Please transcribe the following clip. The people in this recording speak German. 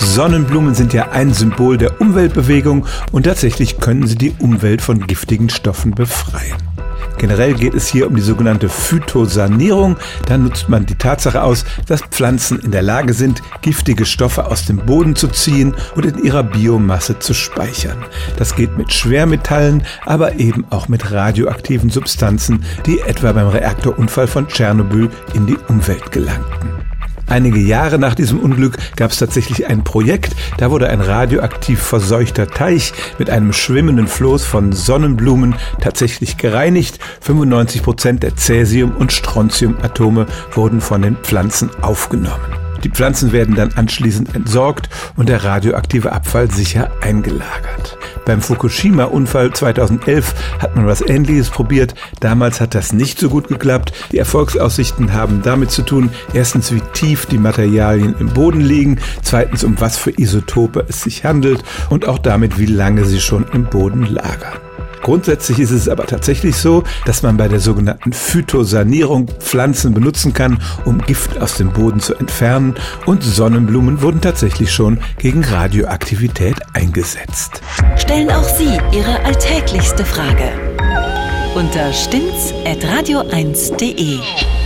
Sonnenblumen sind ja ein Symbol der Umweltbewegung und tatsächlich können sie die Umwelt von giftigen Stoffen befreien. Generell geht es hier um die sogenannte Phytosanierung. Da nutzt man die Tatsache aus, dass Pflanzen in der Lage sind, giftige Stoffe aus dem Boden zu ziehen und in ihrer Biomasse zu speichern. Das geht mit Schwermetallen, aber eben auch mit radioaktiven Substanzen, die etwa beim Reaktorunfall von Tschernobyl in die Umwelt gelangten. Einige Jahre nach diesem Unglück gab es tatsächlich ein Projekt, da wurde ein radioaktiv verseuchter Teich mit einem schwimmenden Floß von Sonnenblumen tatsächlich gereinigt. 95 Prozent der Cäsium- und Strontiumatome wurden von den Pflanzen aufgenommen. Die Pflanzen werden dann anschließend entsorgt und der radioaktive Abfall sicher eingelagert. Beim Fukushima-Unfall 2011 hat man was Ähnliches probiert. Damals hat das nicht so gut geklappt. Die Erfolgsaussichten haben damit zu tun, erstens, wie tief die Materialien im Boden liegen, zweitens, um was für Isotope es sich handelt und auch damit, wie lange sie schon im Boden lagern. Grundsätzlich ist es aber tatsächlich so, dass man bei der sogenannten Phytosanierung Pflanzen benutzen kann, um Gift aus dem Boden zu entfernen und Sonnenblumen wurden tatsächlich schon gegen Radioaktivität eingesetzt. Stellen auch Sie Ihre alltäglichste Frage unter stimmtz.radio1.de.